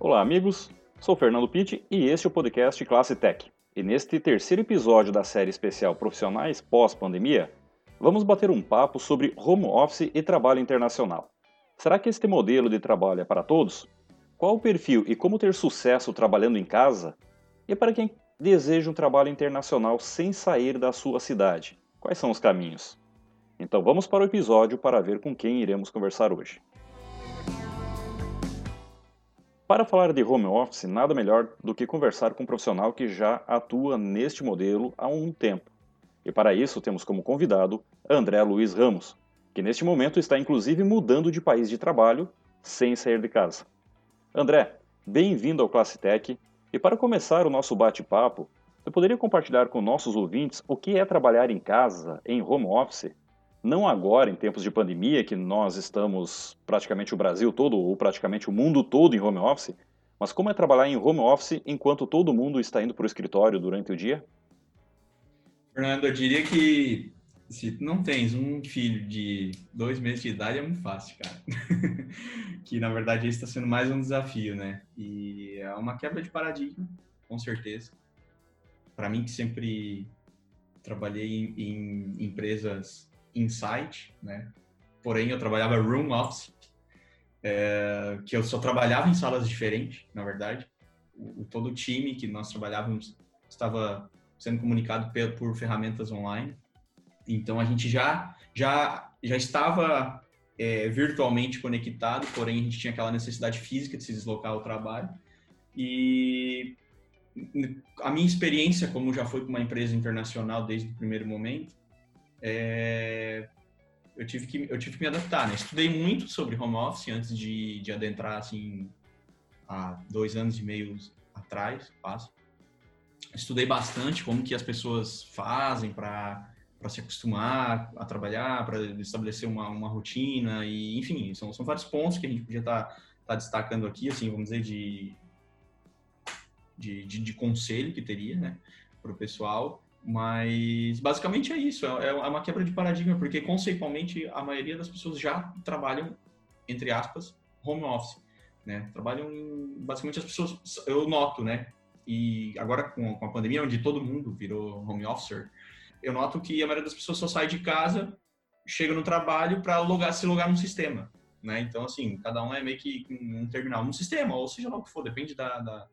Olá, amigos. Sou Fernando Pitti e este é o podcast Classe Tech. E neste terceiro episódio da série especial Profissionais pós-pandemia, vamos bater um papo sobre home office e trabalho internacional. Será que este modelo de trabalho é para todos? Qual o perfil e como ter sucesso trabalhando em casa? E para quem deseja um trabalho internacional sem sair da sua cidade, quais são os caminhos? Então vamos para o episódio para ver com quem iremos conversar hoje. Para falar de home office, nada melhor do que conversar com um profissional que já atua neste modelo há um tempo. E para isso temos como convidado André Luiz Ramos, que neste momento está inclusive mudando de país de trabalho sem sair de casa. André, bem-vindo ao Classe Tech. E para começar o nosso bate-papo, você poderia compartilhar com nossos ouvintes o que é trabalhar em casa, em home office, não agora, em tempos de pandemia, que nós estamos praticamente o Brasil todo, ou praticamente o mundo todo em home office, mas como é trabalhar em home office enquanto todo mundo está indo para o escritório durante o dia? Fernando, eu diria que se não tens um filho de dois meses de idade, é muito fácil, cara. que na verdade isso está sendo mais um desafio, né? E é uma quebra de paradigma, com certeza. Para mim, que sempre trabalhei em, em empresas Insight, né? Porém, eu trabalhava room office, é, que eu só trabalhava em salas diferentes, na verdade. O, todo o time que nós trabalhávamos estava sendo comunicado por, por ferramentas online. Então, a gente já, já, já estava é, virtualmente conectado, porém, a gente tinha aquela necessidade física de se deslocar ao trabalho. E a minha experiência, como já foi com uma empresa internacional desde o primeiro momento, é, eu, tive que, eu tive que me adaptar, né? Estudei muito sobre home office antes de, de adentrar, assim, há dois anos e meio atrás, quase. Estudei bastante como que as pessoas fazem para para se acostumar a trabalhar, para estabelecer uma, uma rotina e, enfim, são, são vários pontos que a gente podia estar tá, tá destacando aqui, assim, vamos dizer, de, de, de, de conselho que teria, né, para o pessoal. Mas basicamente é isso, é, é uma quebra de paradigma, porque conceitualmente a maioria das pessoas já trabalham, entre aspas, home office, né? Trabalham basicamente as pessoas, eu noto, né? E agora com, com a pandemia, onde todo mundo virou home officer, eu noto que a maioria das pessoas só sai de casa, chega no trabalho para logar, se logar no sistema, né? Então, assim, cada um é meio que um terminal no sistema, ou seja lá o que for, depende da, da,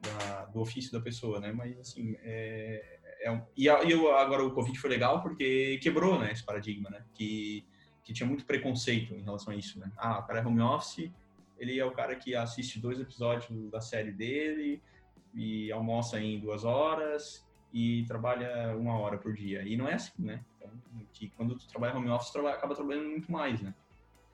da do ofício da pessoa, né? Mas, assim, é, é um, e, e agora o Covid foi legal porque quebrou, né, esse paradigma, né, que, que tinha muito preconceito em relação a isso, né. Ah, o cara é home office, ele é o cara que assiste dois episódios da série dele e almoça em duas horas e trabalha uma hora por dia. E não é assim, né? Então, que quando tu trabalha home office, tu acaba trabalhando muito mais, né?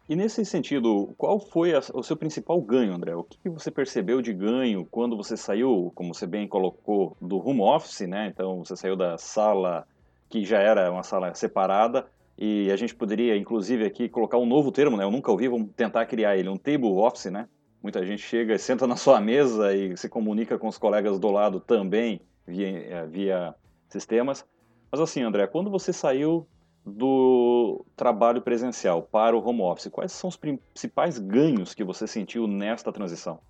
E nesse sentido, qual foi a, o seu principal ganho, André? O que você percebeu de ganho quando você saiu, como você bem colocou, do home office, né? Então você saiu da sala que já era uma sala separada e a gente poderia, inclusive, aqui colocar um novo termo, né? Eu nunca ouvi, vamos tentar criar ele, um table office, né? Muita gente chega, senta na sua mesa e se comunica com os colegas do lado também via, eh, via sistemas. Mas assim, André, quando você saiu do trabalho presencial para o home office, quais são os principais ganhos que você sentiu nesta transição?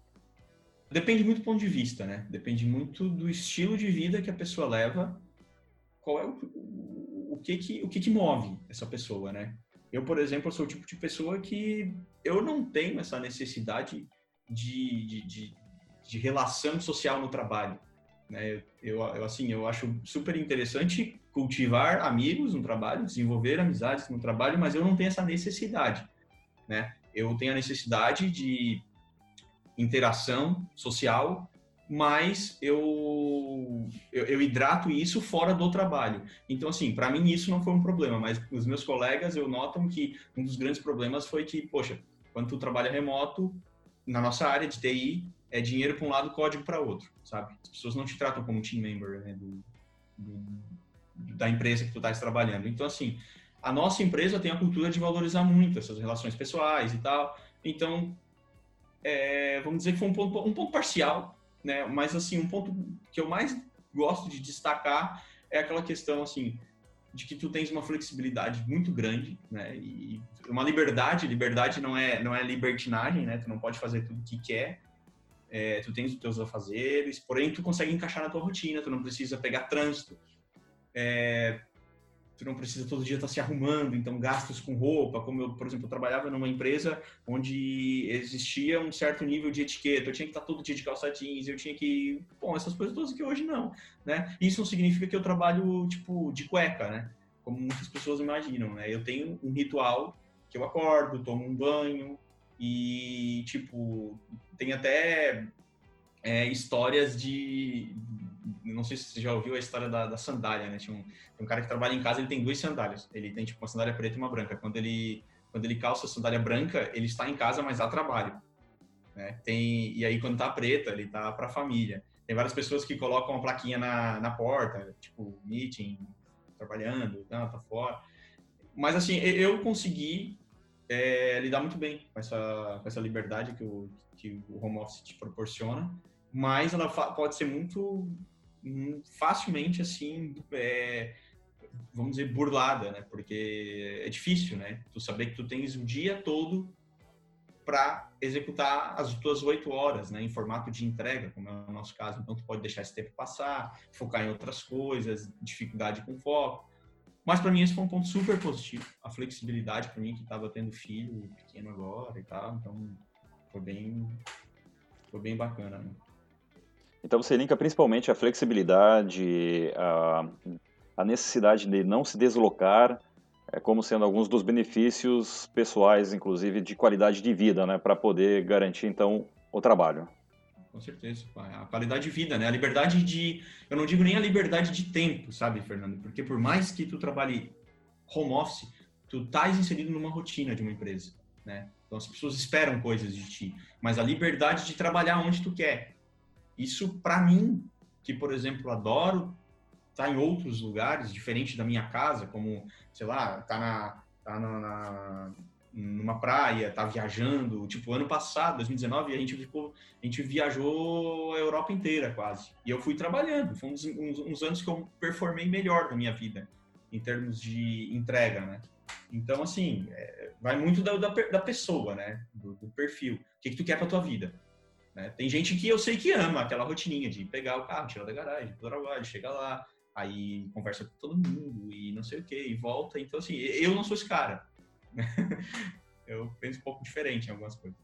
Depende muito do ponto de vista, né? Depende muito do estilo de vida que a pessoa leva, qual é o, o, que que o que que move essa pessoa, né? Eu, por exemplo, sou o tipo de pessoa que eu não tenho essa necessidade de, de, de, de relação social no trabalho. Né? Eu, eu, assim, eu acho super interessante cultivar amigos no trabalho, desenvolver amizades no trabalho, mas eu não tenho essa necessidade, né? Eu tenho a necessidade de interação social, mas eu, eu, eu hidrato isso fora do trabalho. Então, assim, para mim isso não foi um problema, mas os meus colegas, eu notam que um dos grandes problemas foi que, poxa, quando tu trabalha remoto, na nossa área de TI, é dinheiro para um lado, código para outro, sabe? As pessoas não te tratam como team member, né? Do, do, da empresa que tu estás trabalhando. Então, assim, a nossa empresa tem a cultura de valorizar muito essas relações pessoais e tal. Então, é, vamos dizer que foi um ponto, um ponto parcial, né? Mas, assim, um ponto que eu mais gosto de destacar é aquela questão, assim, de que tu tens uma flexibilidade muito grande, né? E uma liberdade, liberdade não é não é libertinagem, né? Tu não pode fazer tudo o que quer. é, tu tens os teus afazeres, porém tu consegue encaixar na tua rotina, tu não precisa pegar trânsito, é, tu não precisa todo dia estar se arrumando, então gastos com roupa, como eu, por exemplo, eu trabalhava numa empresa onde existia um certo nível de etiqueta, eu tinha que estar todo dia de calça jeans, eu tinha que, bom, essas coisas todas que hoje não, né? Isso não significa que eu trabalho, tipo, de cueca, né? Como muitas pessoas imaginam, né? Eu tenho um ritual que eu acordo, tomo um banho e, tipo, tem até é, histórias de, não sei se você já ouviu a história da, da sandália, né? Tinha um, um, cara que trabalha em casa, ele tem duas sandálias. Ele tem tipo uma sandália preta e uma branca. Quando ele quando ele calça a sandália branca, ele está em casa, mas dá trabalho. Né? Tem e aí quando tá preta, ele tá para a família. Tem várias pessoas que colocam uma plaquinha na, na porta, tipo meeting, trabalhando, tá, tá fora. Mas assim, eu consegui é, lidar muito bem com essa, com essa liberdade que o, que o home office te proporciona, mas ela pode ser muito facilmente assim, é, vamos dizer, burlada, né? Porque é difícil, né? Tu saber que tu tens o dia todo para executar as tuas oito horas, né? Em formato de entrega, como é o nosso caso. Então, tu pode deixar esse tempo passar, focar em outras coisas, dificuldade com foco. Mas para mim esse foi um ponto super positivo, a flexibilidade para mim que estava tendo filho pequeno agora e tal, então foi bem foi bem bacana. Né? Então você linka principalmente a flexibilidade, a, a necessidade de não se deslocar, é, como sendo alguns dos benefícios pessoais, inclusive de qualidade de vida, né, para poder garantir então o trabalho. Com certeza, a qualidade de vida, né, a liberdade de, eu não digo nem a liberdade de tempo, sabe, Fernando, porque por mais que tu trabalhe home office, tu estás inserido numa rotina de uma empresa, né? Então as pessoas esperam coisas de ti, mas a liberdade de trabalhar onde tu quer, isso, para mim, que, por exemplo, adoro tá em outros lugares, diferente da minha casa, como, sei lá, tá na, tá na, na numa praia, tá viajando. Tipo, ano passado, 2019, a gente ficou, a gente viajou a Europa inteira quase. E eu fui trabalhando. Foi uns, uns, uns anos que eu performei melhor na minha vida, em termos de entrega, né? Então, assim, é, vai muito da, da, da, pessoa, né? Do, do perfil. O que, que tu quer pra tua vida? Né? Tem gente que eu sei que ama aquela rotininha de pegar o carro, tirar da garagem, pro trabalho, chegar lá, aí conversa com todo mundo e não sei o que, e volta. Então, assim, eu não sou esse cara. Eu penso um pouco diferente em algumas coisas.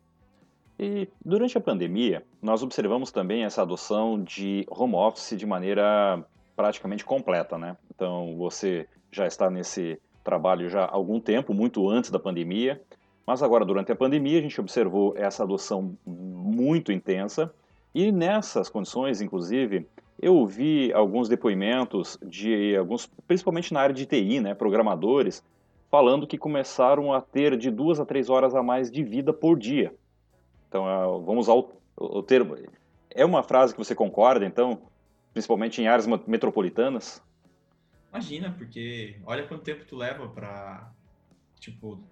E durante a pandemia, nós observamos também essa adoção de home office de maneira praticamente completa, né? Então, você já está nesse trabalho já há algum tempo, muito antes da pandemia, mas agora, durante a pandemia, a gente observou essa adoção muito intensa e nessas condições, inclusive, eu ouvi alguns depoimentos de alguns, principalmente na área de TI, né, programadores, falando que começaram a ter de duas a três horas a mais de vida por dia. Então, é, vamos usar o, o termo. É uma frase que você concorda, então, principalmente em áreas metropolitanas? Imagina, porque olha quanto tempo tu leva para, tipo,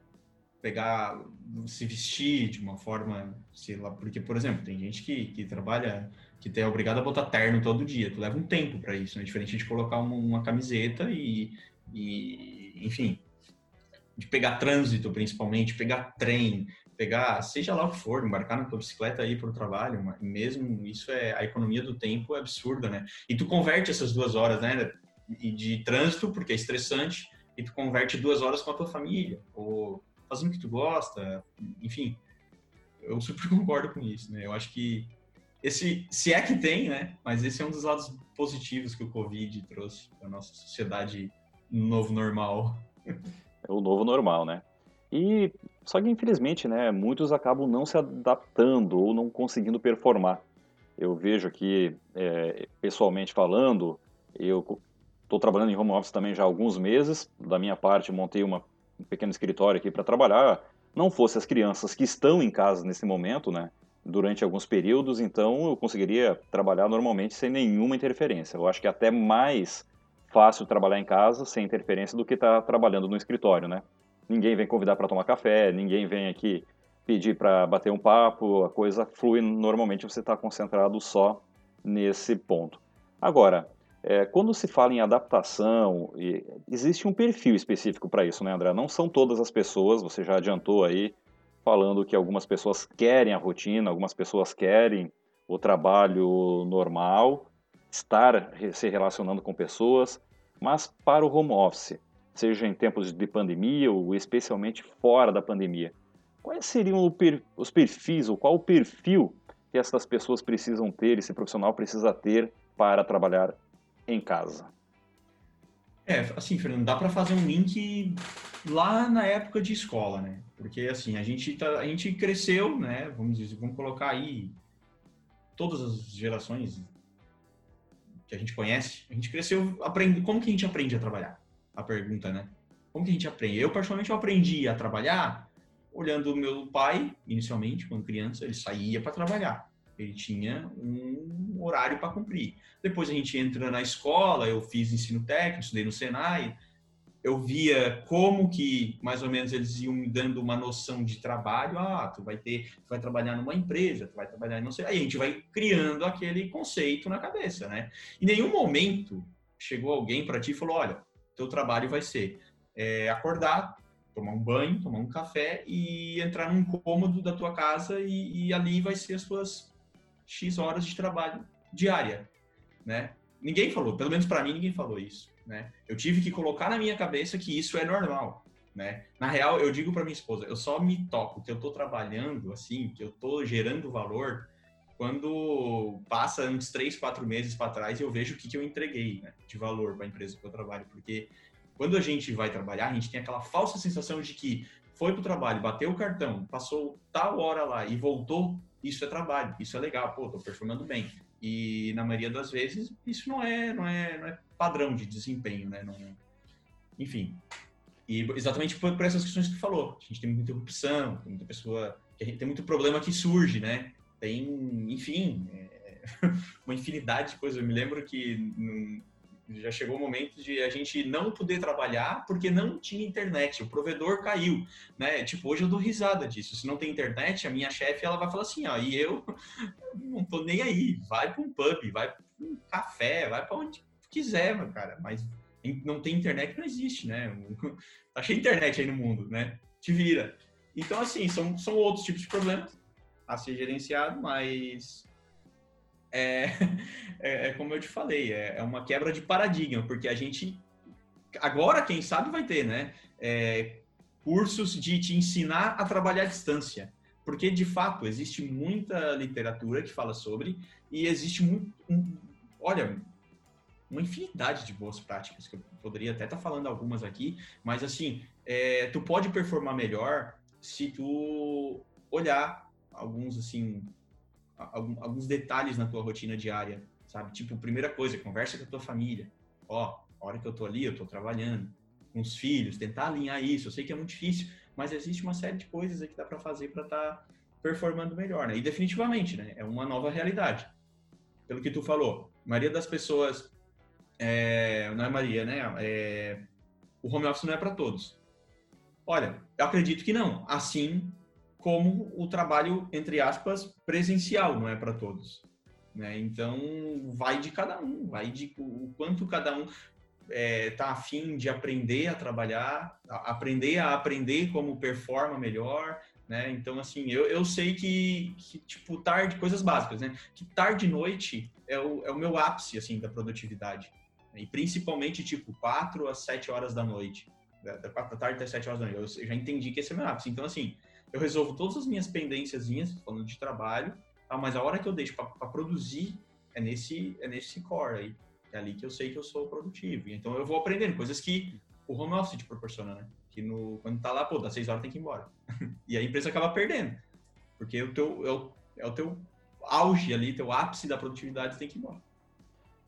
pegar, se vestir de uma forma, sei lá, porque, por exemplo, tem gente que, que trabalha, que é obrigado a botar terno todo dia, tu leva um tempo para isso, né? Diferente de colocar uma, uma camiseta e, e, enfim, de pegar trânsito principalmente, pegar trem, pegar, seja lá o que for, embarcar na tua bicicleta ir para o trabalho, mesmo isso é, a economia do tempo é absurda, né? E tu converte essas duas horas, né, de trânsito, porque é estressante, e tu converte duas horas com a tua família, ou fazendo o que tu gosta, enfim. Eu super concordo com isso, né? Eu acho que esse, se é que tem, né? Mas esse é um dos lados positivos que o Covid trouxe para nossa sociedade novo normal. É o novo normal, né? E só que infelizmente, né, muitos acabam não se adaptando ou não conseguindo performar. Eu vejo aqui, é, pessoalmente falando, eu estou trabalhando em home office também já há alguns meses. Da minha parte, montei uma um pequeno escritório aqui para trabalhar, não fosse as crianças que estão em casa nesse momento, né, durante alguns períodos, então eu conseguiria trabalhar normalmente sem nenhuma interferência. Eu acho que é até mais fácil trabalhar em casa sem interferência do que estar tá trabalhando no escritório, né? Ninguém vem convidar para tomar café, ninguém vem aqui pedir para bater um papo, a coisa flui normalmente, você está concentrado só nesse ponto. Agora, é, quando se fala em adaptação, existe um perfil específico para isso, né, André? Não são todas as pessoas, você já adiantou aí, falando que algumas pessoas querem a rotina, algumas pessoas querem o trabalho normal, estar se relacionando com pessoas, mas para o home office, seja em tempos de pandemia ou especialmente fora da pandemia, quais seriam os perfis ou qual o perfil que essas pessoas precisam ter, esse profissional precisa ter para trabalhar em casa? É, assim, Fernando, dá para fazer um link lá na época de escola, né? Porque assim, a gente tá, a gente cresceu, né? Vamos dizer, vamos colocar aí todas as gerações que a gente conhece, a gente cresceu aprende, como que a gente aprende a trabalhar? A pergunta, né? Como que a gente aprende? Eu particularmente eu aprendi a trabalhar olhando o meu pai, inicialmente, quando criança, ele saía para trabalhar. Ele tinha um horário para cumprir. Depois a gente entra na escola, eu fiz ensino técnico, estudei no Senai, eu via como que mais ou menos eles iam me dando uma noção de trabalho. Ah, tu vai ter, tu vai trabalhar numa empresa, tu vai trabalhar em não sei. Aí a gente vai criando aquele conceito na cabeça, né? Em nenhum momento chegou alguém para ti e falou: olha, teu trabalho vai ser é, acordar, tomar um banho, tomar um café e entrar num cômodo da tua casa e, e ali vai ser as suas X horas de trabalho diária, né? Ninguém falou, pelo menos para mim ninguém falou isso, né? Eu tive que colocar na minha cabeça que isso é normal, né? Na real, eu digo para minha esposa, eu só me toco que eu tô trabalhando assim, que eu tô gerando valor quando passa uns três, quatro meses para trás e eu vejo o que, que eu entreguei né, de valor para a empresa que eu trabalho, porque quando a gente vai trabalhar, a gente tem aquela falsa sensação de que foi pro trabalho, bateu o cartão, passou tal hora lá e voltou, isso é trabalho, isso é legal, pô, tô performando bem. E na maioria das vezes isso não é, não é, não é padrão de desempenho, né? Não, enfim. E exatamente por, por, essas questões que tu falou. A gente tem muita interrupção, tem muita pessoa, tem muito problema que surge, né? Tem, enfim, é, uma infinidade de coisas. Eu me lembro que já chegou o momento de a gente não poder trabalhar porque não tinha internet, o provedor caiu, né? Tipo, hoje eu dou risada disso. Se não tem internet, a minha chefe ela vai falar assim, ó, e eu não tô nem aí, vai para um pub, vai para um café, vai para onde quiser, cara, mas não tem internet não existe, né? Tá cheio de internet aí no mundo, né? Te vira. Então, assim, são, são outros tipos de problemas a ser gerenciado, mas é, é, é, como eu te falei, é, é, uma quebra de paradigma, porque a gente agora, quem sabe, vai ter, né? É, cursos de te ensinar a trabalhar à distância. Porque, de fato, existe muita literatura que fala sobre, e existe muito. Um, olha, uma infinidade de boas práticas, que eu poderia até estar tá falando algumas aqui, mas assim, é, tu pode performar melhor se tu olhar alguns assim alguns detalhes na tua rotina diária, sabe? Tipo, primeira coisa, conversa com a tua família. Ó, a hora que eu tô ali, eu tô trabalhando com os filhos, tentar alinhar isso. Eu sei que é muito difícil, mas existe uma série de coisas que dá para fazer para estar tá performando melhor, né? E definitivamente, né? É uma nova realidade. Pelo que tu falou, a maioria das pessoas é, não é Maria, né? É, o home office não é para todos. Olha, eu acredito que não. Assim como o trabalho, entre aspas, presencial, não é para todos. Né? Então, vai de cada um, vai de o quanto cada um está é, tá afim de aprender a trabalhar, a aprender a aprender como performa melhor, né? Então, assim, eu, eu sei que, que, tipo, tarde, coisas básicas, né? Que tarde e noite é o, é o meu ápice, assim, da produtividade. E principalmente, tipo, 4 às 7 horas da noite. Da, 4 da tarde até 7 horas da noite. Eu já entendi que esse é o meu ápice. Então, assim, eu resolvo todas as minhas pendências, falando de trabalho, tá? mas a hora que eu deixo para produzir é nesse, é nesse core aí. É ali que eu sei que eu sou produtivo. Então eu vou aprendendo coisas que o home office te proporciona, né? Que no, quando tá lá, pô, das seis horas tem que ir embora. e a empresa acaba perdendo. Porque o teu, é, o, é o teu auge ali, teu ápice da produtividade tem que ir embora.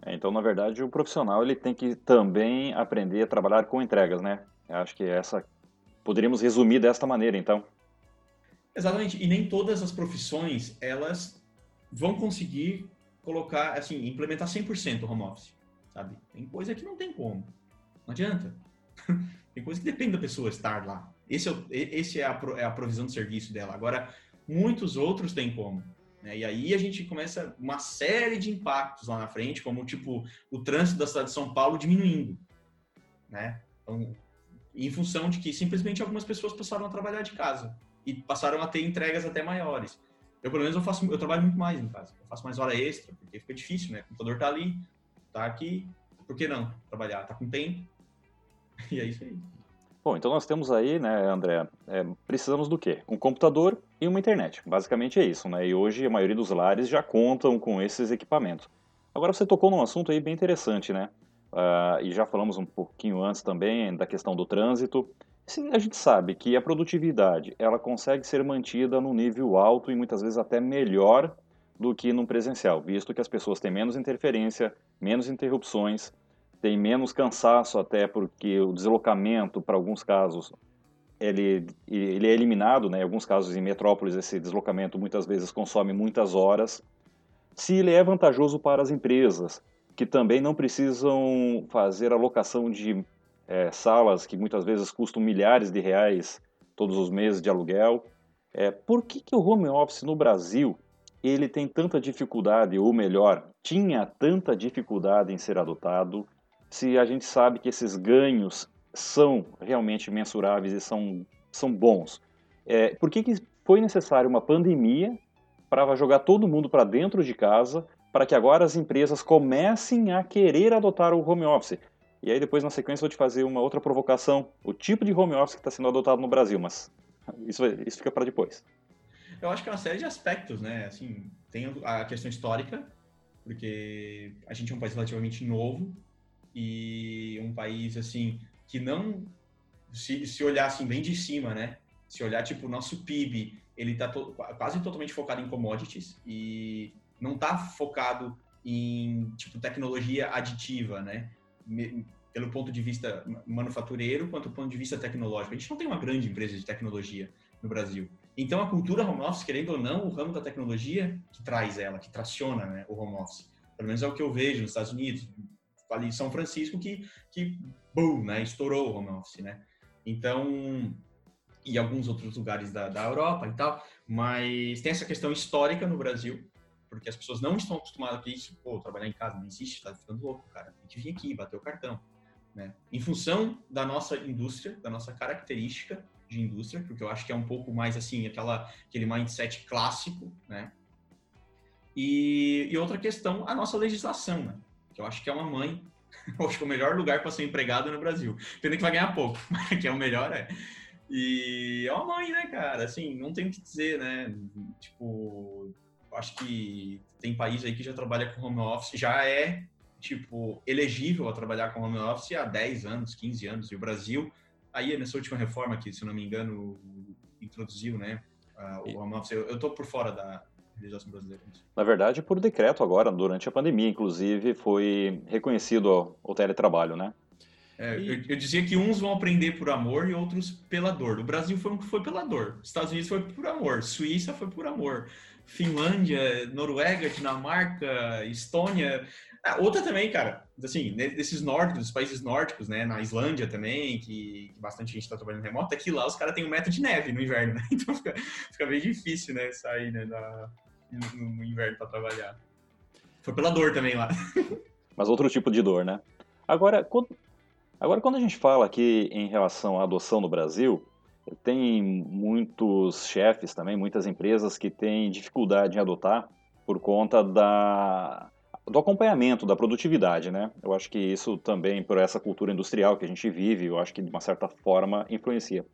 É, então, na verdade, o profissional ele tem que também aprender a trabalhar com entregas, né? Eu acho que essa poderíamos resumir desta maneira, então. Exatamente. E nem todas as profissões, elas vão conseguir colocar, assim, implementar 100% home office, sabe? Tem coisa que não tem como. Não adianta. tem coisa que depende da pessoa estar lá. Esse é, o, esse é, a, é a provisão de serviço dela. Agora, muitos outros têm como. Né? E aí a gente começa uma série de impactos lá na frente, como, tipo, o trânsito da cidade de São Paulo diminuindo, né? Então, em função de que simplesmente algumas pessoas passaram a trabalhar de casa e passaram a ter entregas até maiores. Eu, pelo menos, eu faço, eu trabalho muito mais em casa. Eu faço mais hora extra, porque fica difícil, né? O computador tá ali, tá aqui, por que não trabalhar? Tá com tempo. E é isso aí. Bom, então nós temos aí, né, André, é, precisamos do quê? Um computador e uma internet. Basicamente é isso, né? E hoje a maioria dos lares já contam com esses equipamentos. Agora você tocou num assunto aí bem interessante, né? Uh, e já falamos um pouquinho antes também da questão do trânsito. Sim, a gente sabe que a produtividade ela consegue ser mantida num nível alto e muitas vezes até melhor do que no presencial, visto que as pessoas têm menos interferência, menos interrupções, têm menos cansaço até porque o deslocamento, para alguns casos, ele, ele é eliminado, né? em alguns casos em metrópoles esse deslocamento muitas vezes consome muitas horas. Se ele é vantajoso para as empresas, que também não precisam fazer alocação de é, salas que muitas vezes custam milhares de reais todos os meses de aluguel. É, por que, que o home office no Brasil ele tem tanta dificuldade, ou melhor, tinha tanta dificuldade em ser adotado, se a gente sabe que esses ganhos são realmente mensuráveis e são, são bons? É, por que, que foi necessário uma pandemia para jogar todo mundo para dentro de casa, para que agora as empresas comecem a querer adotar o home office? E aí depois, na sequência, vou te fazer uma outra provocação. O tipo de home office que está sendo adotado no Brasil, mas isso, isso fica para depois. Eu acho que é uma série de aspectos, né? Assim, tem a questão histórica, porque a gente é um país relativamente novo e um país, assim, que não... Se, se olhar, assim, bem de cima, né? Se olhar, tipo, o nosso PIB, ele está to quase totalmente focado em commodities e não está focado em, tipo, tecnologia aditiva, né? Pelo ponto de vista manufatureiro quanto do ponto de vista tecnológico. A gente não tem uma grande empresa de tecnologia no Brasil. Então, a cultura home office, querendo ou não, o ramo da tecnologia que traz ela, que traciona né, o home office. Pelo menos é o que eu vejo nos Estados Unidos, ali em São Francisco, que, que boom, né, estourou o home office, né? Então, e alguns outros lugares da, da Europa e tal, mas tem essa questão histórica no Brasil, porque as pessoas não estão acostumadas com isso. Pô, trabalhar em casa não existe, tá ficando louco, cara. Tem que vir aqui, bater o cartão. Né? Em função da nossa indústria, da nossa característica de indústria, porque eu acho que é um pouco mais assim, aquela, aquele mindset clássico, né? E, e outra questão, a nossa legislação, né? Que eu acho que é uma mãe, acho que é o melhor lugar para ser empregado no Brasil. Pena que vai ganhar pouco, mas que é o melhor, é. E é uma mãe, né, cara? Assim, não tem o que dizer, né? Tipo, acho que tem país aí que já trabalha com home office, já é, tipo, elegível a trabalhar com home office há 10 anos, 15 anos. E o Brasil, aí nessa última reforma que, se não me engano, introduziu, né, o home office. Eu, eu tô por fora da legislação brasileira. Na verdade, por decreto agora, durante a pandemia, inclusive, foi reconhecido o teletrabalho, né? É, eu, eu, dizia que uns vão aprender por amor e outros pela dor. O Brasil foi um que foi pela dor. Estados Unidos foi por amor. Suíça foi por amor. Finlândia, Noruega, Dinamarca, Estônia. Ah, outra também, cara, assim, desses nórdicos, dos países nórdicos, né, na Islândia também, que, que bastante gente está trabalhando remoto, aqui lá os caras têm um metro de neve no inverno, né? Então fica, fica bem difícil, né, sair né, no, no inverno para trabalhar. Foi pela dor também lá. Mas outro tipo de dor, né? Agora, quando, agora, quando a gente fala aqui em relação à adoção no Brasil, tem muitos chefes também, muitas empresas que têm dificuldade em adotar por conta da, do acompanhamento, da produtividade, né? Eu acho que isso também, por essa cultura industrial que a gente vive, eu acho que de uma certa forma influencia.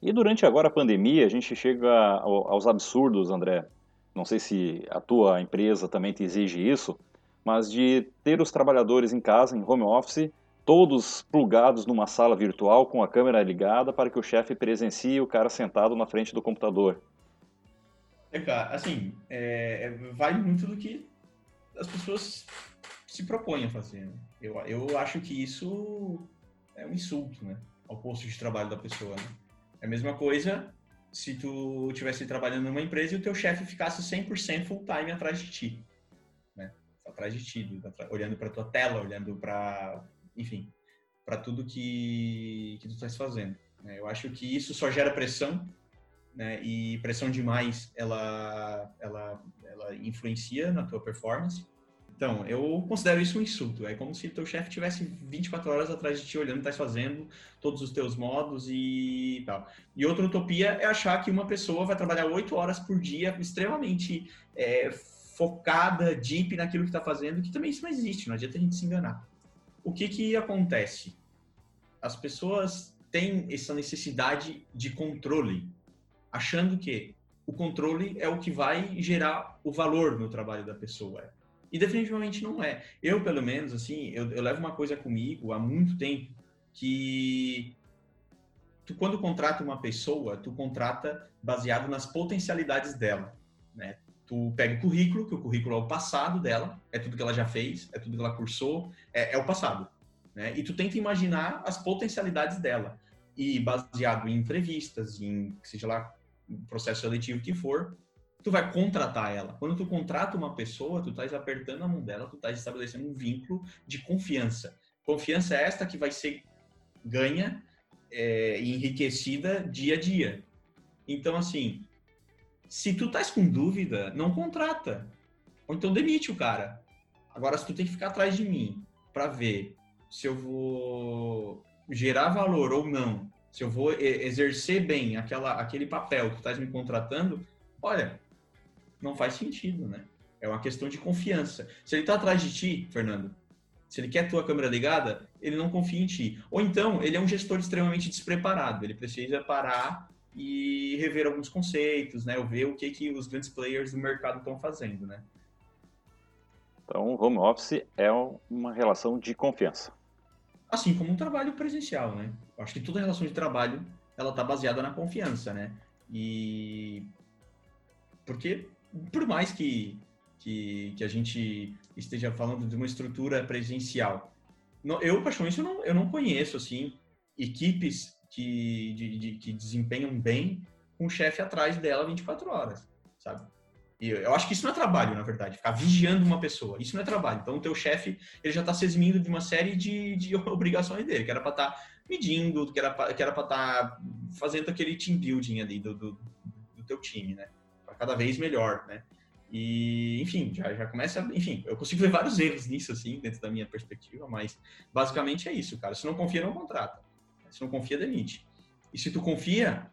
E durante agora a pandemia, a gente chega aos absurdos, André. Não sei se a tua empresa também te exige isso, mas de ter os trabalhadores em casa, em home office, todos plugados numa sala virtual com a câmera ligada para que o chefe presencie o cara sentado na frente do computador. É, cara, assim, é, é, vai muito do que as pessoas se propõem a fazer. Né? Eu, eu acho que isso é um insulto, né? Ao posto de trabalho da pessoa, né? É a mesma coisa se tu estivesse trabalhando numa empresa e o teu chefe ficasse 100% full time atrás de ti, né? Atrás de ti, olhando para tua tela, olhando para enfim, para tudo que, que tu estás fazendo. Né? Eu acho que isso só gera pressão, né? E pressão demais, ela, ela, ela influencia na tua performance. Então, eu considero isso um insulto. É como se teu chefe tivesse 24 horas atrás de ti olhando o que estás fazendo, todos os teus modos e tal. E outra utopia é achar que uma pessoa vai trabalhar 8 horas por dia, extremamente é, focada, deep naquilo que está fazendo, que também isso não existe, não adianta a gente se enganar. O que que acontece? As pessoas têm essa necessidade de controle, achando que o controle é o que vai gerar o valor no trabalho da pessoa. E definitivamente não é. Eu, pelo menos, assim, eu, eu levo uma coisa comigo há muito tempo que tu, quando contrata uma pessoa, tu contrata baseado nas potencialidades dela, né? Tu pega o currículo, que o currículo é o passado dela, é tudo que ela já fez, é tudo que ela cursou, é, é o passado, né? E tu tenta imaginar as potencialidades dela. E baseado em entrevistas, em, seja lá, processo seletivo que for, tu vai contratar ela. Quando tu contrata uma pessoa, tu estás apertando a mão dela, tu estás estabelecendo um vínculo de confiança. Confiança é esta que vai ser ganha é, e enriquecida dia a dia. Então, assim, se tu estás com dúvida, não contrata. Ou então demite o cara. Agora, se tu tem que ficar atrás de mim para ver se eu vou gerar valor ou não, se eu vou exercer bem aquela, aquele papel que tu estás me contratando, olha, não faz sentido, né? É uma questão de confiança. Se ele está atrás de ti, Fernando, se ele quer a tua câmera ligada, ele não confia em ti. Ou então, ele é um gestor extremamente despreparado. Ele precisa parar e rever alguns conceitos, né? Ou ver o que, que os grandes players do mercado estão fazendo, né? Então, home office é uma relação de confiança. Assim como um trabalho presencial, né? Acho que toda relação de trabalho, ela está baseada na confiança, né? E... Porque por mais que, que, que, a gente esteja falando de uma estrutura presencial, eu, particularmente, eu não, eu não conheço, assim, equipes que, de, de, que desempenham bem com o chefe atrás dela 24 horas, sabe? E eu acho que isso não é trabalho, na verdade, ficar vigiando uma pessoa. Isso não é trabalho. Então, o teu chefe, ele já está se eximindo de uma série de, de obrigações dele, que era para estar tá medindo, que era para estar tá fazendo aquele team building ali do, do, do teu time, né? cada vez melhor, né? E, enfim, já, já começa. Enfim, eu consigo ver vários erros nisso, assim, dentro da minha perspectiva, mas basicamente é isso, cara. Se não confia, não contrata. Se não confia, demite. E se tu confia,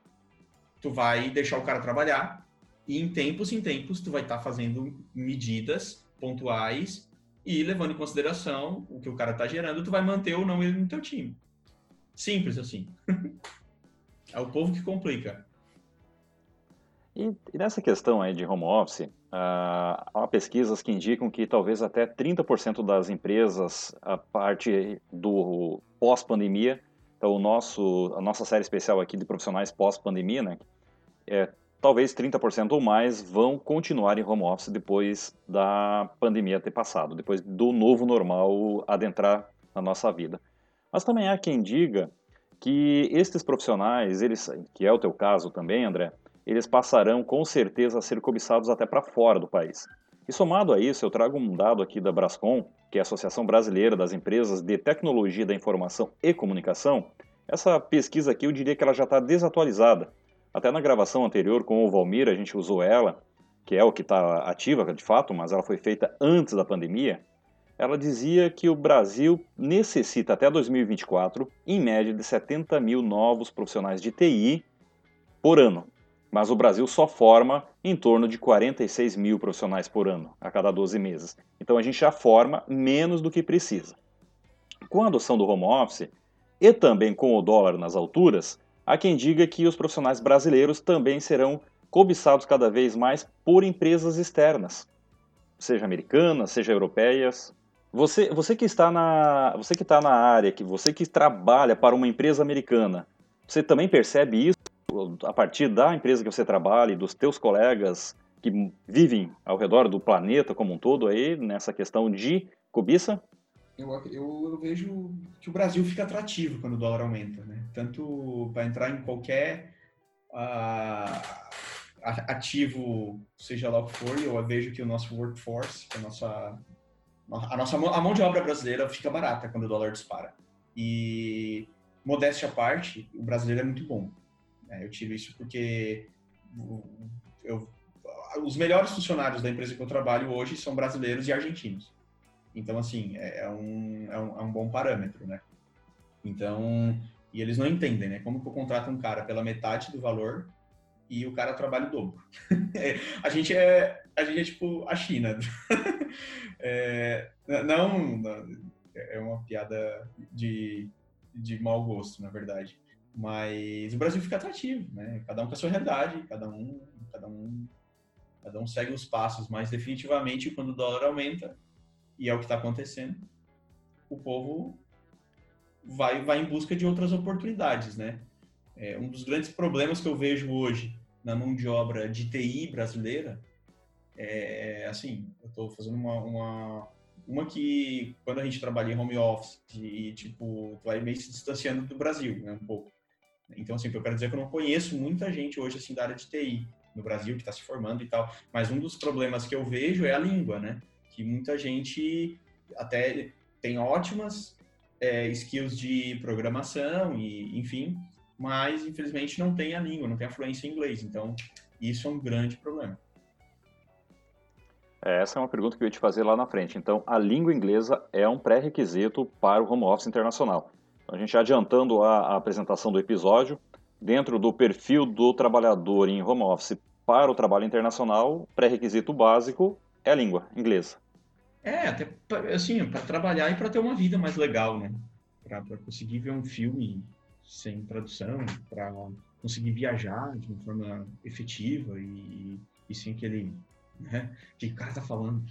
tu vai deixar o cara trabalhar e em tempos em tempos tu vai estar tá fazendo medidas pontuais e levando em consideração o que o cara tá gerando, tu vai manter ou não ele no teu time. Simples assim. é o povo que complica. E, e nessa questão aí de home office, uh, há pesquisas que indicam que talvez até 30% das empresas, a parte do pós-pandemia, então o nosso, a nossa série especial aqui de profissionais pós-pandemia, né, é, talvez 30% ou mais vão continuar em home office depois da pandemia ter passado, depois do novo normal adentrar na nossa vida. Mas também há quem diga que estes profissionais, eles, que é o teu caso também, André, eles passarão com certeza a ser cobiçados até para fora do país. E somado a isso, eu trago um dado aqui da Brascom, que é a Associação Brasileira das Empresas de Tecnologia da Informação e Comunicação. Essa pesquisa aqui eu diria que ela já está desatualizada. Até na gravação anterior com o Valmir a gente usou ela, que é o que está ativa de fato, mas ela foi feita antes da pandemia. Ela dizia que o Brasil necessita até 2024, em média, de 70 mil novos profissionais de TI por ano mas o Brasil só forma em torno de 46 mil profissionais por ano, a cada 12 meses. Então a gente já forma menos do que precisa. Com a adoção do home office e também com o dólar nas alturas, há quem diga que os profissionais brasileiros também serão cobiçados cada vez mais por empresas externas, seja americanas, seja europeias. Você, você que está na, você que está na área, que você que trabalha para uma empresa americana, você também percebe isso? A partir da empresa que você trabalha e dos teus colegas que vivem ao redor do planeta como um todo aí nessa questão de cobiça? Eu, eu, eu vejo que o Brasil fica atrativo quando o dólar aumenta, né? Tanto para entrar em qualquer uh, ativo, seja lá o que for, eu vejo que o nosso workforce, a nossa a nossa a mão de obra brasileira fica barata quando o dólar dispara. E modéstia à parte, o brasileiro é muito bom. É, eu tive isso porque eu, os melhores funcionários da empresa que eu trabalho hoje são brasileiros e argentinos. Então, assim, é, é um, é um, é um bom parâmetro, né? Então, e eles não entendem, né? Como que eu contrato um cara pela metade do valor e o cara trabalha o dobro. É, a gente é a gente é tipo a China. é, não, não, é uma piada de, de mau gosto, na verdade. Mas o Brasil fica atrativo, né? Cada um com a sua realidade, cada um, cada um, cada um segue os passos. Mas definitivamente, quando o dólar aumenta, e é o que está acontecendo, o povo vai, vai em busca de outras oportunidades, né? É, um dos grandes problemas que eu vejo hoje na mão de obra de TI brasileira é, assim, eu estou fazendo uma, uma, uma que quando a gente trabalha em home office e, tipo, vai meio se distanciando do Brasil, né, um pouco. Então, assim, o que eu quero dizer é que eu não conheço muita gente hoje, assim, da área de TI no Brasil que está se formando e tal, mas um dos problemas que eu vejo é a língua, né? Que muita gente até tem ótimas é, skills de programação e, enfim, mas infelizmente não tem a língua, não tem a fluência em inglês. Então, isso é um grande problema. É, essa é uma pergunta que eu ia te fazer lá na frente. Então, a língua inglesa é um pré-requisito para o home office internacional. A gente adiantando a, a, apresentação do episódio, dentro do perfil do trabalhador em home office para o trabalho internacional, pré-requisito básico é a língua inglesa. É, até assim, para trabalhar e para ter uma vida mais legal, né? Para conseguir ver um filme sem tradução, para conseguir viajar de uma forma efetiva e, e sem aquele né? Que cara tá falando?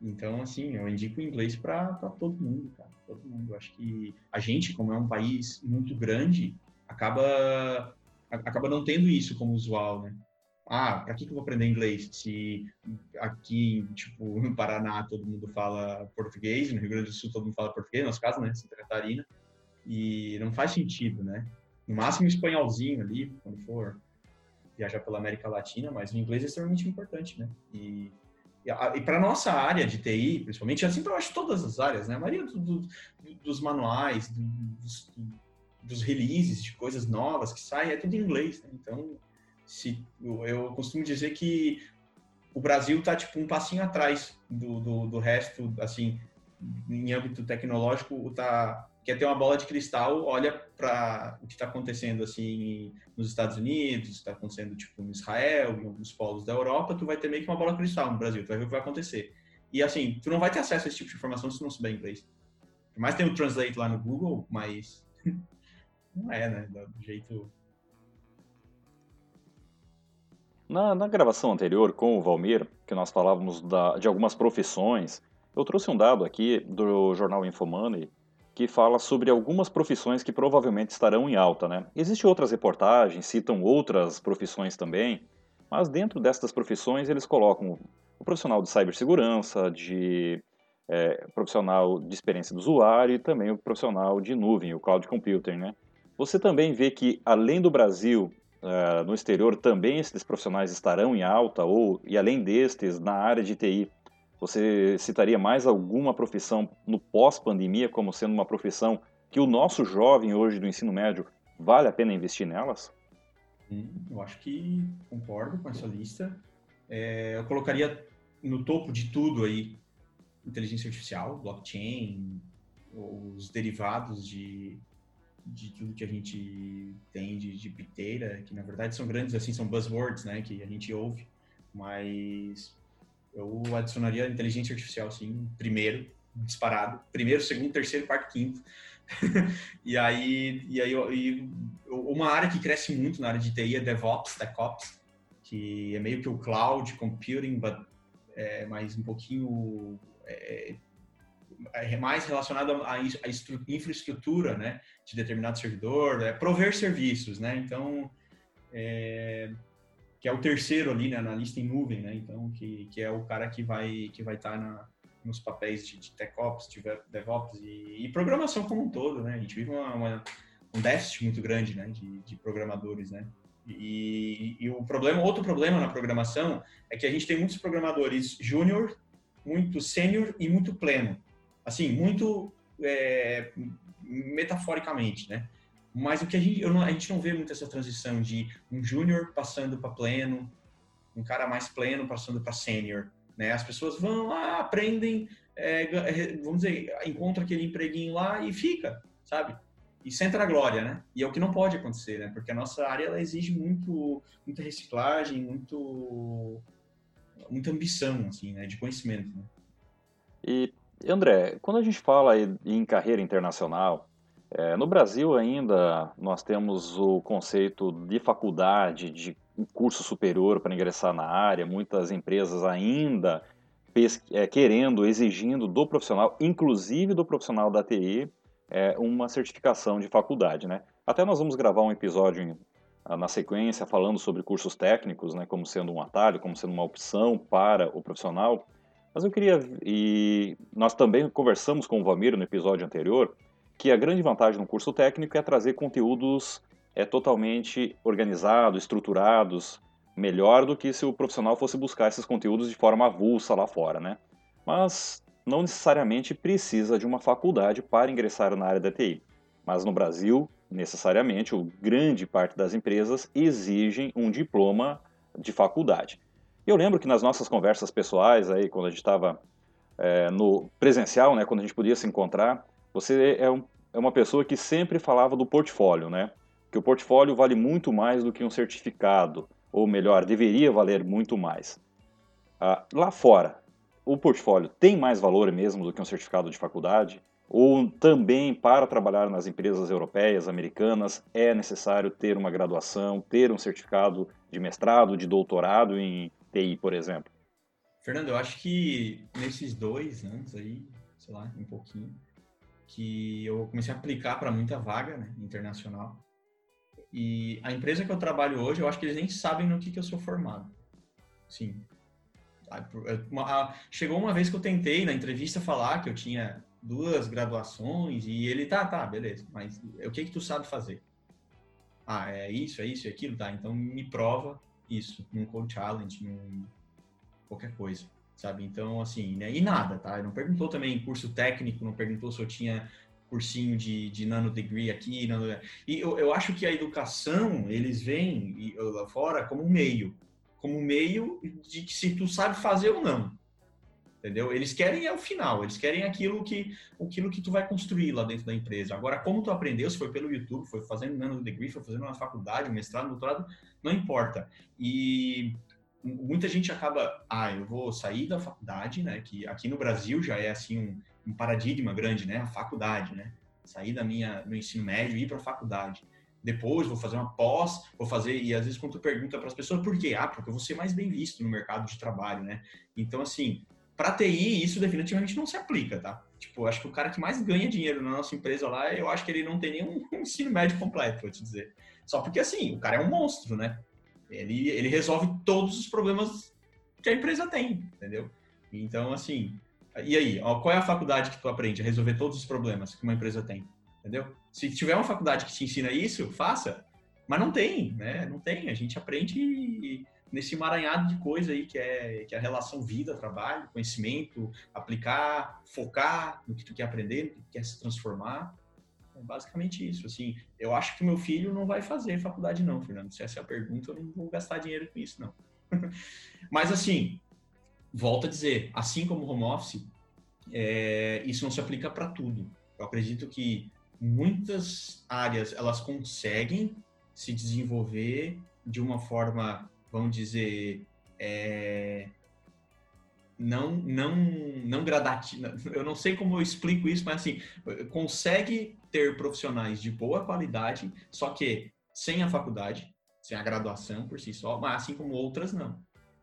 Então, assim, eu indico o inglês para todo mundo, cara. Todo mundo. Eu acho que a gente, como é um país muito grande, acaba, acaba não tendo isso como usual, né? Ah, para que, que eu vou aprender inglês se aqui, tipo, no Paraná todo mundo fala português, no Rio Grande do Sul todo mundo fala português, no nosso caso, né, Santa Catarina, e não faz sentido, né? No máximo espanholzinho ali, quando for viajar pela América Latina, mas o inglês é extremamente importante, né? E, e, para nossa área de TI, principalmente, assim, eu acho todas as áreas, né? A maioria do, do, dos manuais, dos, dos, releases de coisas novas que saem, é tudo em inglês, né? Então, se, eu costumo dizer que o Brasil está tipo um passinho atrás do, do, do resto, assim, em âmbito tecnológico, tá quer ter uma bola de cristal, olha para o que está acontecendo assim nos Estados Unidos, está acontecendo tipo em Israel, em alguns polos da Europa, tu vai ter meio que uma bola de cristal no Brasil, tu vai ver o que vai acontecer. E assim, tu não vai ter acesso a esse tipo de informação se não souber inglês. Por mais tem o Translate lá no Google, mas não é, né, do jeito na, na gravação anterior com o Valmir, que nós falávamos da, de algumas profissões, eu trouxe um dado aqui do jornal Infomoney que fala sobre algumas profissões que provavelmente estarão em alta. Né? Existem outras reportagens, citam outras profissões também, mas dentro destas profissões eles colocam o profissional de cibersegurança, de é, profissional de experiência do usuário e também o profissional de nuvem, o cloud computing. Né? Você também vê que, além do Brasil, é, no exterior também esses profissionais estarão em alta, ou e além destes, na área de TI, você citaria mais alguma profissão no pós-pandemia como sendo uma profissão que o nosso jovem hoje do ensino médio vale a pena investir nelas? Eu acho que concordo com essa lista. É, eu colocaria no topo de tudo aí inteligência artificial, blockchain, os derivados de, de tudo que a gente tem de, de data, que na verdade são grandes, assim, são buzzwords, né, que a gente ouve, mas eu adicionaria inteligência artificial, sim, primeiro, disparado. Primeiro, segundo, terceiro, quarto, quinto. e aí, e aí e uma área que cresce muito na área de TI é DevOps, DevOps, que é meio que o cloud computing, but é mais um pouquinho é, é mais relacionado à, infraestrutura, né, de determinado servidor, é prover serviços, né? Então, é, que é o terceiro ali, né, na lista em nuvem, né? Então, que, que é o cara que vai que vai estar tá nos papéis de, de TechOps, de DevOps e, e, programação como um todo, né? A gente vive uma, uma, um déficit muito grande, né, de, de programadores, né? E, e, o problema, outro problema na programação é que a gente tem muitos programadores júnior, muito sênior e muito pleno. Assim, muito é, metaforicamente, né? Mas o que a gente, não, a gente não vê muito essa transição de um júnior passando para pleno, um cara mais pleno passando para sênior. Né? As pessoas vão lá, aprendem, é, vamos dizer, encontra aquele empreguinho lá e fica, sabe? E senta na glória, né? E é o que não pode acontecer, né? Porque a nossa área ela exige muito, muita reciclagem, muito, muita ambição, assim, né? De conhecimento. Né? E André, quando a gente fala em carreira internacional, é, no Brasil ainda nós temos o conceito de faculdade, de curso superior para ingressar na área, muitas empresas ainda é, querendo, exigindo do profissional, inclusive do profissional da TI, é, uma certificação de faculdade. Né? Até nós vamos gravar um episódio na sequência falando sobre cursos técnicos, né, como sendo um atalho, como sendo uma opção para o profissional. Mas eu queria, e nós também conversamos com o Valmir no episódio anterior, que a grande vantagem no curso técnico é trazer conteúdos é, totalmente organizados, estruturados, melhor do que se o profissional fosse buscar esses conteúdos de forma avulsa lá fora, né? Mas não necessariamente precisa de uma faculdade para ingressar na área da TI. Mas no Brasil, necessariamente, ou grande parte das empresas exigem um diploma de faculdade. Eu lembro que nas nossas conversas pessoais, aí, quando a gente estava é, no presencial, né, quando a gente podia se encontrar, você é, um, é uma pessoa que sempre falava do portfólio, né? Que o portfólio vale muito mais do que um certificado, ou melhor, deveria valer muito mais. Ah, lá fora, o portfólio tem mais valor mesmo do que um certificado de faculdade? Ou também para trabalhar nas empresas europeias, americanas, é necessário ter uma graduação, ter um certificado de mestrado, de doutorado em TI, por exemplo? Fernando, eu acho que nesses dois anos aí, sei lá, um pouquinho, que eu comecei a aplicar para muita vaga né, internacional. E a empresa que eu trabalho hoje, eu acho que eles nem sabem no que, que eu sou formado. Sim. Chegou uma vez que eu tentei na entrevista falar que eu tinha duas graduações e ele, tá, tá, beleza, mas o que que tu sabe fazer? Ah, é isso, é isso, é aquilo, tá, então me prova isso num Code Challenge, num qualquer coisa sabe? Então, assim, né? E nada, tá? Não perguntou também curso técnico, não perguntou se eu tinha cursinho de, de nano degree aqui, nano... e eu, eu acho que a educação, eles vêm lá fora como um meio, como um meio de que se tu sabe fazer ou não, entendeu? Eles querem é o final, eles querem aquilo que, aquilo que tu vai construir lá dentro da empresa. Agora, como tu aprendeu, se foi pelo YouTube, foi fazendo nano degree, foi fazendo uma faculdade, mestrado, doutorado, não importa. E muita gente acaba, ah, eu vou sair da faculdade, né? Que aqui no Brasil já é assim um, um paradigma grande, né? A faculdade, né? Sair da minha no ensino médio e ir para a faculdade. Depois vou fazer uma pós, vou fazer e às vezes quando tu pergunta para as pessoas por quê? Ah, porque eu vou ser mais bem visto no mercado de trabalho, né? Então assim, para TI isso definitivamente não se aplica, tá? Tipo, acho que o cara que mais ganha dinheiro na nossa empresa lá, eu acho que ele não tem nenhum ensino médio completo, vou te dizer. Só porque assim, o cara é um monstro, né? Ele, ele resolve todos os problemas que a empresa tem, entendeu? Então, assim, e aí, ó, qual é a faculdade que tu aprende a resolver todos os problemas que uma empresa tem, entendeu? Se tiver uma faculdade que te ensina isso, faça. Mas não tem, né? Não tem. A gente aprende nesse emaranhado de coisa aí que é, que é a relação vida-trabalho, conhecimento, aplicar, focar no que tu quer aprender, no que tu quer se transformar. É basicamente isso, assim. Eu acho que meu filho não vai fazer faculdade não, Fernando. Se essa é a pergunta, eu não vou gastar dinheiro com isso, não. Mas, assim, volto a dizer, assim como home office, é, isso não se aplica para tudo. Eu acredito que muitas áreas, elas conseguem se desenvolver de uma forma, vamos dizer, é, não não não gradativa. Eu não sei como eu explico isso, mas assim, consegue ter profissionais de boa qualidade, só que sem a faculdade, sem a graduação por si só, mas assim como outras não.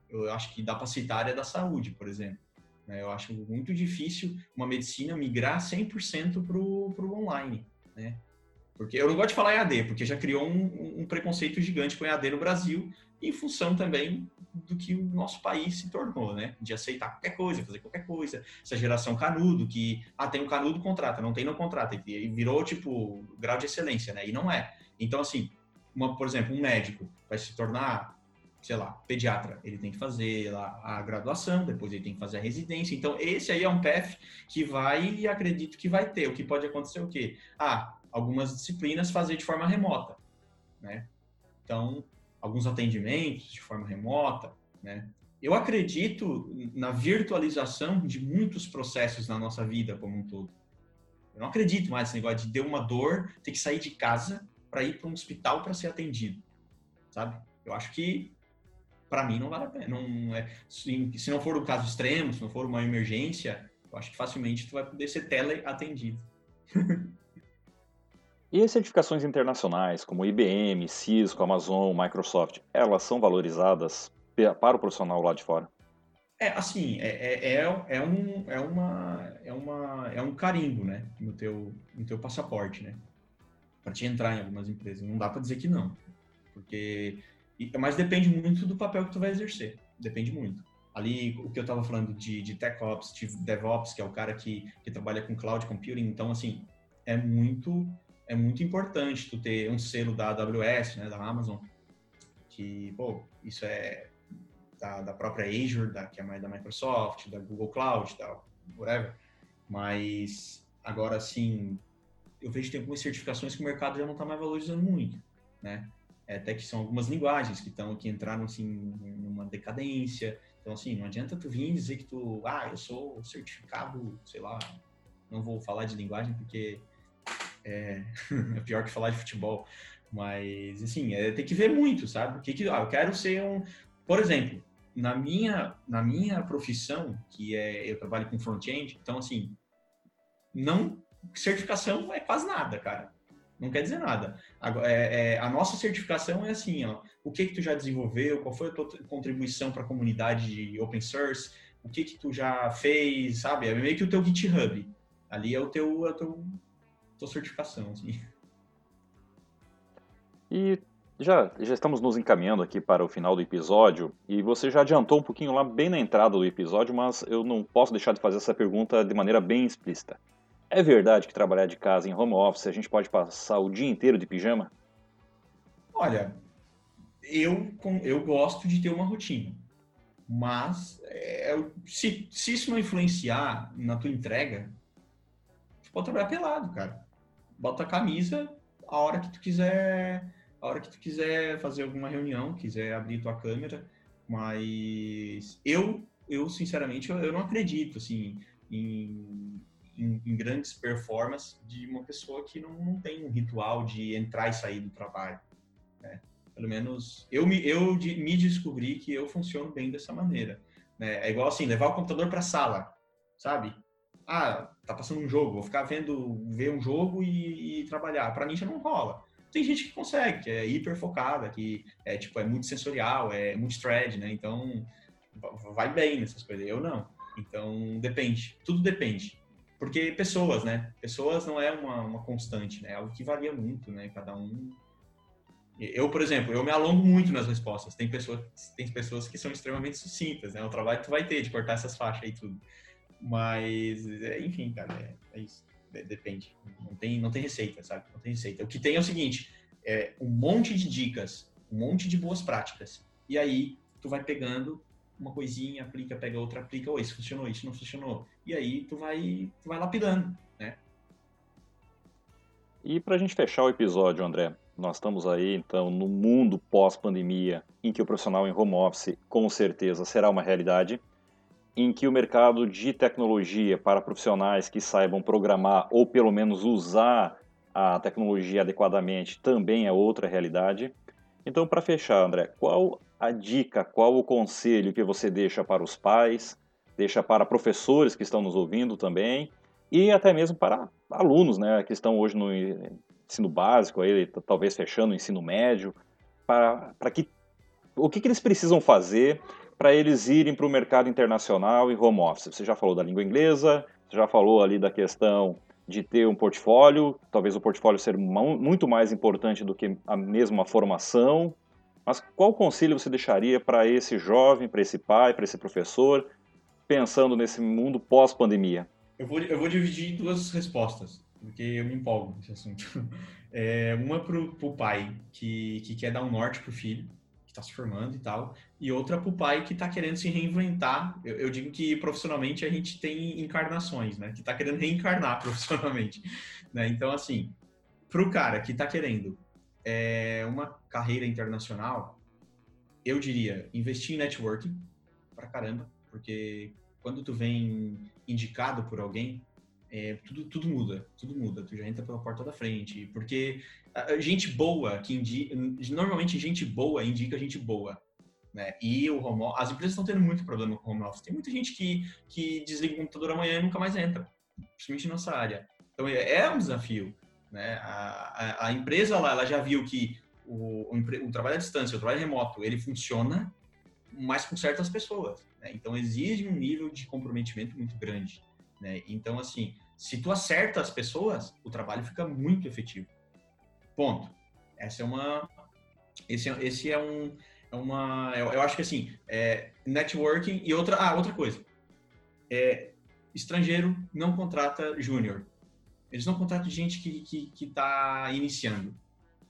Eu acho que dá para citar a área da saúde, por exemplo. Né? Eu acho muito difícil uma medicina migrar 100% para o online, né? Porque eu não gosto de falar EAD, porque já criou um, um preconceito gigante com EAD no Brasil, em função também do que o nosso país se tornou, né? De aceitar qualquer coisa, fazer qualquer coisa. Essa geração canudo, que, ah, tem um canudo, contrata, não tem, não contrata. E virou, tipo, grau de excelência, né? E não é. Então, assim, uma, por exemplo, um médico vai se tornar, sei lá, pediatra. Ele tem que fazer lá a graduação, depois ele tem que fazer a residência. Então, esse aí é um path que vai acredito que vai ter. O que pode acontecer é o quê? Ah, algumas disciplinas fazer de forma remota, né? Então, alguns atendimentos de forma remota, né? eu acredito na virtualização de muitos processos na nossa vida como um todo. Eu não acredito mais nesse negócio de ter uma dor, ter que sair de casa para ir para um hospital para ser atendido, sabe? Eu acho que para mim não vale a pena. Não é, se, não for um caso extremo, se não for uma emergência, eu acho que facilmente tu vai poder ser teleatendido. e as certificações internacionais, como IBM, Cisco, Amazon, Microsoft, elas são valorizadas para o profissional lá de fora? É, assim, é, é, é, é, um, é, uma, é, uma, é um carimbo, né, no teu, no teu passaporte, né, para te entrar em algumas empresas. Não dá para dizer que não, porque, mas depende muito do papel que tu vai exercer, depende muito. Ali, o que eu estava falando de, de TechOps, de DevOps, que é o cara que, que trabalha com Cloud Computing, então, assim, é muito, é muito importante tu ter um selo da AWS, né, da Amazon, que, pô, isso é da, da própria Azure, da, que é mais da Microsoft, da Google Cloud, tal, whatever. Mas agora sim, eu vejo que tem algumas certificações que o mercado já não está mais valorizando muito, né? É, até que são algumas linguagens que estão que entraram assim numa decadência. Então assim, não adianta tu vir dizer que tu, ah, eu sou certificado, sei lá, não vou falar de linguagem porque é, é pior que falar de futebol. Mas, assim, é, tem que ver muito, sabe? O que que, ah, eu quero ser um... Por exemplo, na minha, na minha profissão, que é eu trabalho com front-end, então assim, não certificação é quase nada, cara. Não quer dizer nada. A, é, é, a nossa certificação é assim, ó, o que que tu já desenvolveu, qual foi a tua contribuição para a comunidade de open source, o que que tu já fez, sabe? É meio que o teu GitHub. Ali é o teu, é o teu tua certificação, assim. E já, já estamos nos encaminhando aqui para o final do episódio e você já adiantou um pouquinho lá bem na entrada do episódio, mas eu não posso deixar de fazer essa pergunta de maneira bem explícita. É verdade que trabalhar de casa em home office a gente pode passar o dia inteiro de pijama? Olha, eu, eu gosto de ter uma rotina, mas é, se, se isso não influenciar na tua entrega, tu pode trabalhar pelado, cara. Bota a camisa a hora que tu quiser a hora que tu quiser fazer alguma reunião, quiser abrir tua câmera, mas eu, eu sinceramente, eu, eu não acredito, assim, em, em, em, grandes performances de uma pessoa que não, não tem um ritual de entrar e sair do trabalho, né? Pelo menos eu me, eu me descobri que eu funciono bem dessa maneira. Né? É igual assim, levar o computador para a sala, sabe? Ah, tá passando um jogo, vou ficar vendo, ver um jogo e, e trabalhar. Para mim já não rola tem gente que consegue, que é hiper focada, que é tipo é muito sensorial, é muito thread, né? Então vai bem nessas coisas. Eu não. Então depende, tudo depende. Porque pessoas, né? Pessoas não é uma, uma constante, né? É algo que varia muito, né? Cada um. Eu, por exemplo, eu me alongo muito nas respostas. Tem pessoas, tem pessoas que são extremamente sucintas, né? O trabalho que tu vai ter de cortar essas faixas e tudo. Mas, é, enfim, cara, é, é isso depende. Não tem, não tem receita, sabe? Não tem receita. O que tem é o seguinte, é um monte de dicas, um monte de boas práticas. E aí tu vai pegando uma coisinha, aplica, pega outra, aplica, oh, isso funcionou, isso não funcionou. E aí tu vai, tu vai lapidando, né? E para a gente fechar o episódio, André, nós estamos aí então no mundo pós-pandemia, em que o profissional em home office com certeza será uma realidade em que o mercado de tecnologia para profissionais que saibam programar ou pelo menos usar a tecnologia adequadamente também é outra realidade. Então, para fechar, André, qual a dica, qual o conselho que você deixa para os pais, deixa para professores que estão nos ouvindo também e até mesmo para alunos, né, que estão hoje no ensino básico, aí, talvez fechando o ensino médio, para, para que o que, que eles precisam fazer para eles irem para o mercado internacional em home office? Você já falou da língua inglesa, você já falou ali da questão de ter um portfólio, talvez o portfólio ser muito mais importante do que a mesma formação. Mas qual conselho você deixaria para esse jovem, para esse pai, para esse professor, pensando nesse mundo pós-pandemia? Eu vou, eu vou dividir duas respostas, porque eu me empolgo nesse assunto. É, uma para o pai, que, que quer dar um norte para o filho, está se formando e tal, e outra para o pai que está querendo se reinventar. Eu, eu, digo que profissionalmente a gente tem encarnações, né? Que está querendo reencarnar profissionalmente, né? Então, assim, para o cara que está querendo é, uma carreira internacional, eu diria investir em networking, pra caramba, porque quando tu vem indicado por alguém, é, tudo, tudo muda, tudo muda. Tu já entra pela porta da frente, porque gente boa que indica, normalmente gente boa indica gente boa, né? E o home as empresas estão tendo muito problema com o home office. Tem muita gente que que desliga o computador amanhã e nunca mais entra, principalmente na nossa área. Então é, é um desafio, né? A, a, a empresa lá, ela já viu que o, o, o, trabalho à distância, o trabalho remoto, ele funciona, mas com certas pessoas. Né? Então exige um nível de comprometimento muito grande. Né? Então assim, se tu acerta as pessoas, o trabalho fica muito efetivo. Ponto. Essa é uma, esse é, esse é um, é uma, eu, eu acho que assim, é, networking e outra, ah, outra coisa, é, estrangeiro não contrata júnior. Eles não contratam gente que que que está iniciando.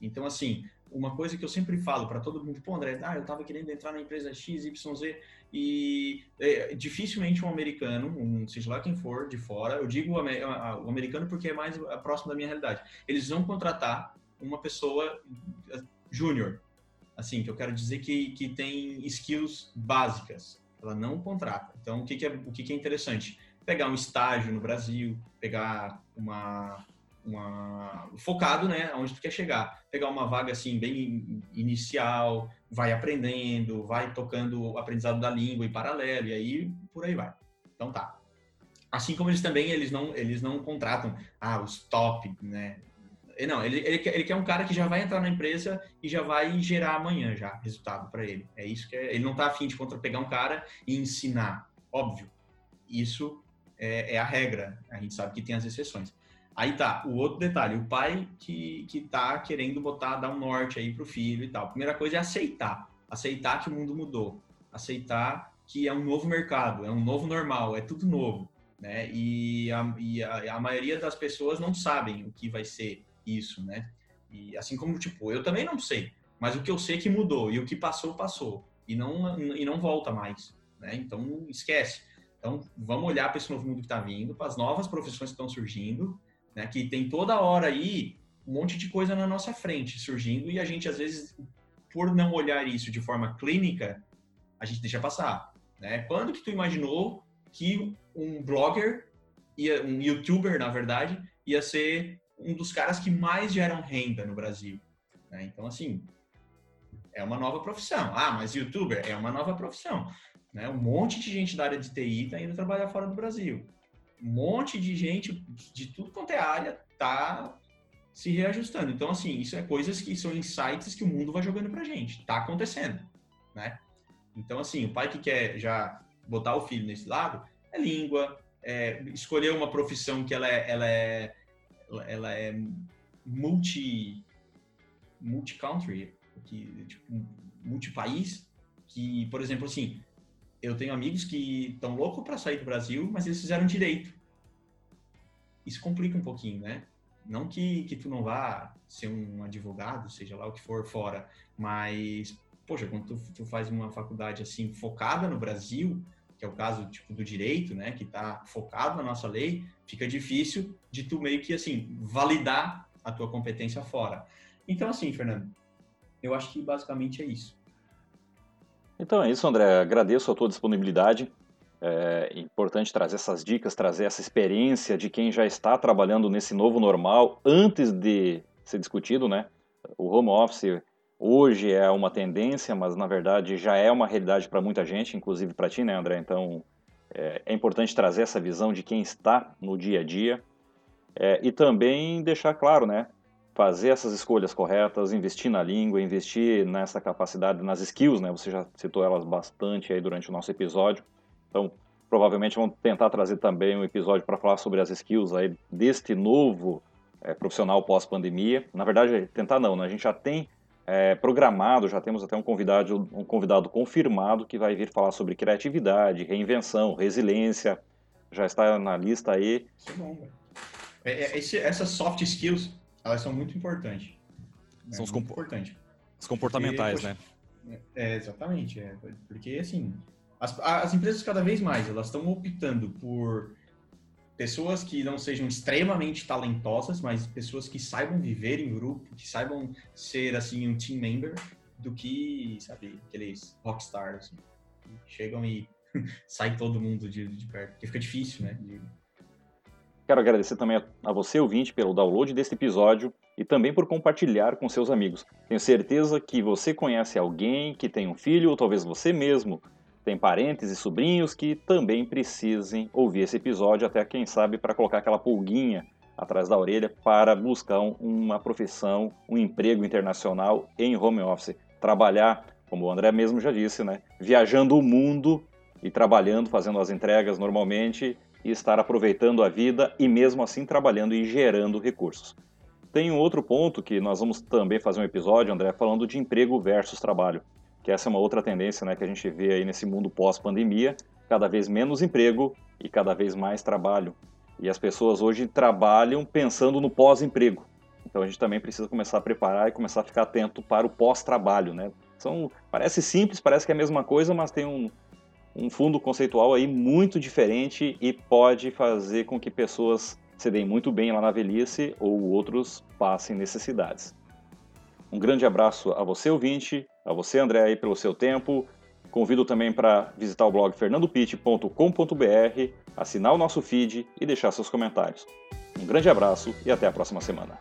Então assim, uma coisa que eu sempre falo para todo mundo, pô, André, ah, eu estava querendo entrar na empresa XYZ e é, dificilmente um americano, um, seja lá quem for, de fora, eu digo o americano porque é mais próximo da minha realidade, eles vão contratar uma pessoa eh, júnior, assim, que eu quero dizer que, que tem skills básicas, ela não contrata. Então, o que, que é, o que, que é interessante? Pegar um estágio no Brasil, pegar uma, uma focado, né, onde tu quer chegar. Pegar uma vaga assim bem inicial, vai aprendendo, vai tocando o aprendizado da língua em paralelo e aí por aí vai. Então tá. Assim como eles também eles não eles não contratam ah os top, né? Não, ele, ele, quer, ele quer um cara que já vai entrar na empresa e já vai gerar amanhã já resultado para ele. É isso que é, ele não tá afim de contra pegar um cara e ensinar, óbvio. Isso é, é a regra. A gente sabe que tem as exceções. Aí tá, o outro detalhe, o pai que, que tá querendo botar, dar um norte aí pro filho e tal. Primeira coisa é aceitar. Aceitar que o mundo mudou. Aceitar que é um novo mercado, é um novo normal, é tudo novo. Né? E, a, e a, a maioria das pessoas não sabem o que vai ser isso, né? E assim como, tipo, eu também não sei, mas o que eu sei é que mudou e o que passou, passou. E não, e não volta mais, né? Então, esquece. Então, vamos olhar para esse novo mundo que está vindo, para as novas profissões que estão surgindo né? Que tem toda hora aí um monte de coisa na nossa frente surgindo e a gente às vezes por não olhar isso de forma clínica, a gente deixa passar, né? Quando que tu imaginou que um blogger ia, um youtuber, na verdade, ia ser um dos caras que mais geram renda no Brasil, né? Então assim, é uma nova profissão. Ah, mas youtuber é uma nova profissão, né? Um monte de gente da área de TI está indo trabalhar fora do Brasil um monte de gente de tudo quanto é área tá se reajustando. Então, assim, isso é coisas que são insights que o mundo vai jogando pra gente. Tá acontecendo, né? Então, assim, o pai que quer já botar o filho nesse lado é língua, é escolher uma profissão que ela é, ela é, ela é multi, multi-country, que, tipo, multi-país, que, por exemplo, assim, eu tenho amigos que estão loucos para sair do Brasil, mas eles fizeram direito. Isso complica um pouquinho, né? Não que, que tu não vá ser um advogado, seja lá o que for fora, mas, poxa, quando tu, tu faz uma faculdade assim focada no Brasil, que é o caso tipo do direito, né, que está focado na nossa lei, fica difícil de tu meio que assim validar a tua competência fora. Então assim, Fernando, eu acho que basicamente é isso. Então é isso, André. Agradeço a tua disponibilidade. É importante trazer essas dicas, trazer essa experiência de quem já está trabalhando nesse novo normal antes de ser discutido, né? O home office hoje é uma tendência, mas na verdade já é uma realidade para muita gente, inclusive para ti, né, André? Então é, é, importante trazer essa visão de quem está no dia a dia é, e também deixar claro, né? fazer essas escolhas corretas, investir na língua, investir nessa capacidade, nas skills, né? Você já citou elas bastante aí durante o nosso episódio. Então, provavelmente vamos tentar trazer também um episódio para falar sobre as skills aí deste novo é, profissional pós-pandemia. Na verdade, tentar não, né? A gente já tem é, programado, já temos até um convidado, um convidado confirmado que vai vir falar sobre criatividade, reinvenção, resiliência. Já está na lista aí. É bom, é, é, esse, essas soft skills elas são muito importantes. Né? São os, compo importante. os comportamentais, porque, né? É, exatamente. É, porque, assim, as, as empresas cada vez mais, elas estão optando por pessoas que não sejam extremamente talentosas, mas pessoas que saibam viver em grupo, que saibam ser, assim, um team member, do que, sabe, aqueles rockstars, assim, que chegam e sai todo mundo de, de perto, porque fica difícil, né? De... Quero agradecer também a você, ouvinte, pelo download deste episódio e também por compartilhar com seus amigos. Tenho certeza que você conhece alguém que tem um filho, ou talvez você mesmo tem parentes e sobrinhos que também precisem ouvir esse episódio, até quem sabe para colocar aquela pulguinha atrás da orelha para buscar uma profissão, um emprego internacional em home office. Trabalhar, como o André mesmo já disse, né? viajando o mundo e trabalhando, fazendo as entregas normalmente e estar aproveitando a vida e mesmo assim trabalhando e gerando recursos. Tem um outro ponto que nós vamos também fazer um episódio, André, falando de emprego versus trabalho, que essa é uma outra tendência né, que a gente vê aí nesse mundo pós-pandemia, cada vez menos emprego e cada vez mais trabalho. E as pessoas hoje trabalham pensando no pós-emprego. Então a gente também precisa começar a preparar e começar a ficar atento para o pós-trabalho, né? São, parece simples, parece que é a mesma coisa, mas tem um, um fundo conceitual aí muito diferente e pode fazer com que pessoas se deem muito bem lá na velhice ou outros passem necessidades. Um grande abraço a você, ouvinte, a você, André, aí, pelo seu tempo. Convido também para visitar o blog fernandopit.com.br, assinar o nosso feed e deixar seus comentários. Um grande abraço e até a próxima semana.